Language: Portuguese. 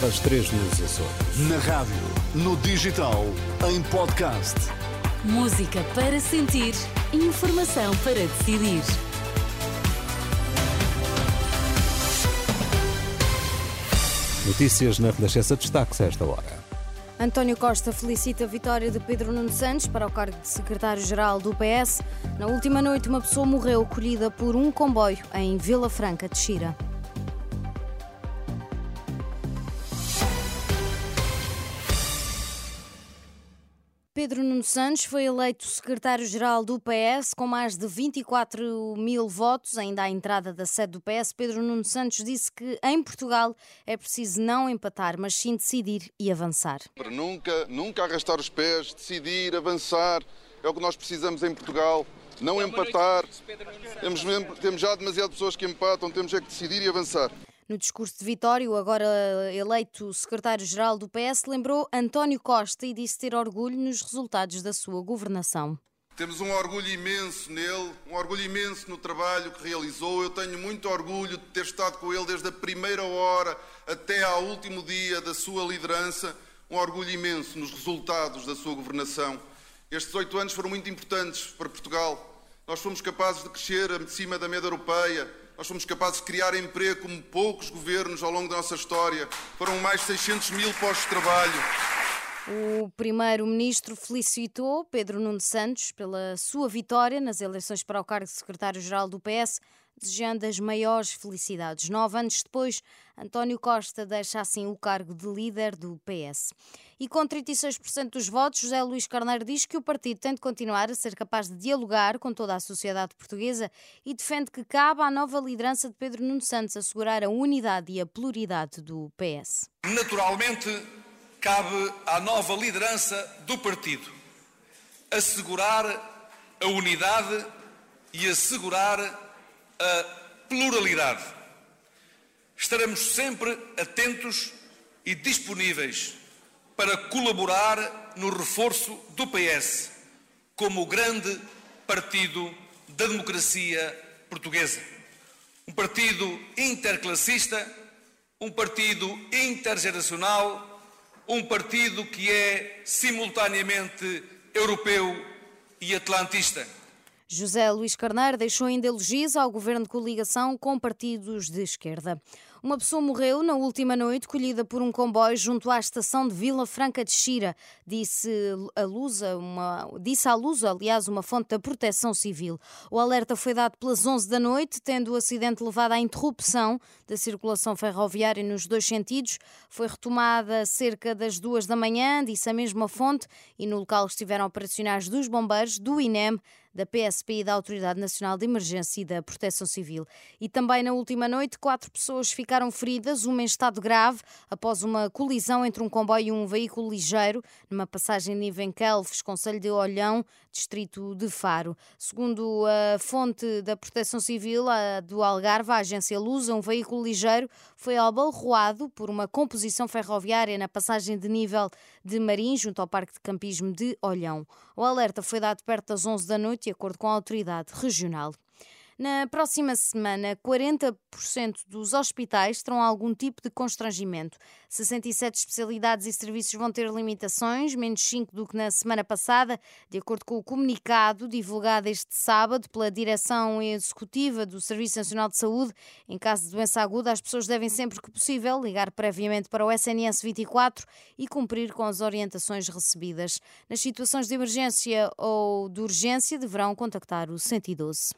horas 3 nos Açores. Na rádio, no digital, em podcast. Música para sentir, informação para decidir. Notícias na Renascença destaques a esta hora. António Costa felicita a vitória de Pedro Nuno Santos para o cargo de secretário-geral do PS. Na última noite, uma pessoa morreu colhida por um comboio em Vila Franca de Xira. Pedro Nuno Santos foi eleito secretário-geral do PS com mais de 24 mil votos, ainda à entrada da sede do PS. Pedro Nuno Santos disse que em Portugal é preciso não empatar, mas sim decidir e avançar. Para nunca, nunca arrastar os pés, decidir, avançar, é o que nós precisamos em Portugal. Não empatar. Temos, temos já demasiadas pessoas que empatam, temos é que decidir e avançar. No discurso de Vitória, agora eleito secretário-geral do PS lembrou António Costa e disse ter orgulho nos resultados da sua governação. Temos um orgulho imenso nele, um orgulho imenso no trabalho que realizou. Eu tenho muito orgulho de ter estado com ele desde a primeira hora até ao último dia da sua liderança. Um orgulho imenso nos resultados da sua governação. Estes oito anos foram muito importantes para Portugal. Nós fomos capazes de crescer acima da média europeia, nós fomos capazes de criar emprego como poucos governos ao longo da nossa história. Foram mais de 600 mil postos de trabalho. O primeiro-ministro felicitou Pedro Nuno Santos pela sua vitória nas eleições para o cargo de secretário-geral do PS, desejando as maiores felicidades. Nove anos depois, António Costa deixa assim o cargo de líder do PS. E com 36% dos votos, José Luís Carneiro diz que o partido tem de continuar a ser capaz de dialogar com toda a sociedade portuguesa e defende que cabe à nova liderança de Pedro Nuno Santos assegurar a unidade e a pluralidade do PS. Naturalmente, cabe à nova liderança do partido assegurar a unidade e assegurar a pluralidade. Estaremos sempre atentos e disponíveis para colaborar no reforço do PS como o grande partido da democracia portuguesa. Um partido interclassista, um partido intergeracional, um partido que é simultaneamente europeu e atlantista. José Luís Carneiro deixou ainda elogios ao governo de coligação com partidos de esquerda. Uma pessoa morreu na última noite, colhida por um comboio junto à estação de Vila Franca de Xira, disse a Lusa, uma, disse à Lusa, aliás, uma fonte da Proteção Civil. O alerta foi dado pelas 11 da noite, tendo o acidente levado à interrupção da circulação ferroviária nos dois sentidos. Foi retomada cerca das duas da manhã, disse a mesma fonte, e no local estiveram operacionais dos bombeiros, do INEM, da PSP e da Autoridade Nacional de Emergência e da Proteção Civil. E também na última noite, quatro pessoas ficaram feridas, uma em estado grave, após uma colisão entre um comboio e um veículo ligeiro, numa passagem nível em Kelves, Conselho de Olhão, distrito de Faro. Segundo a fonte da Proteção Civil do Algarve, a agência Lusa, um veículo ligeiro foi abalroado por uma composição ferroviária na passagem de nível de Marim, junto ao Parque de Campismo de Olhão. O alerta foi dado perto das 11 da noite, de acordo com a autoridade regional. Na próxima semana, 40% dos hospitais terão algum tipo de constrangimento. 67 especialidades e serviços vão ter limitações, menos 5 do que na semana passada, de acordo com o comunicado divulgado este sábado pela Direção Executiva do Serviço Nacional de Saúde. Em caso de doença aguda, as pessoas devem sempre que possível ligar previamente para o SNS 24 e cumprir com as orientações recebidas. Nas situações de emergência ou de urgência, deverão contactar o 112.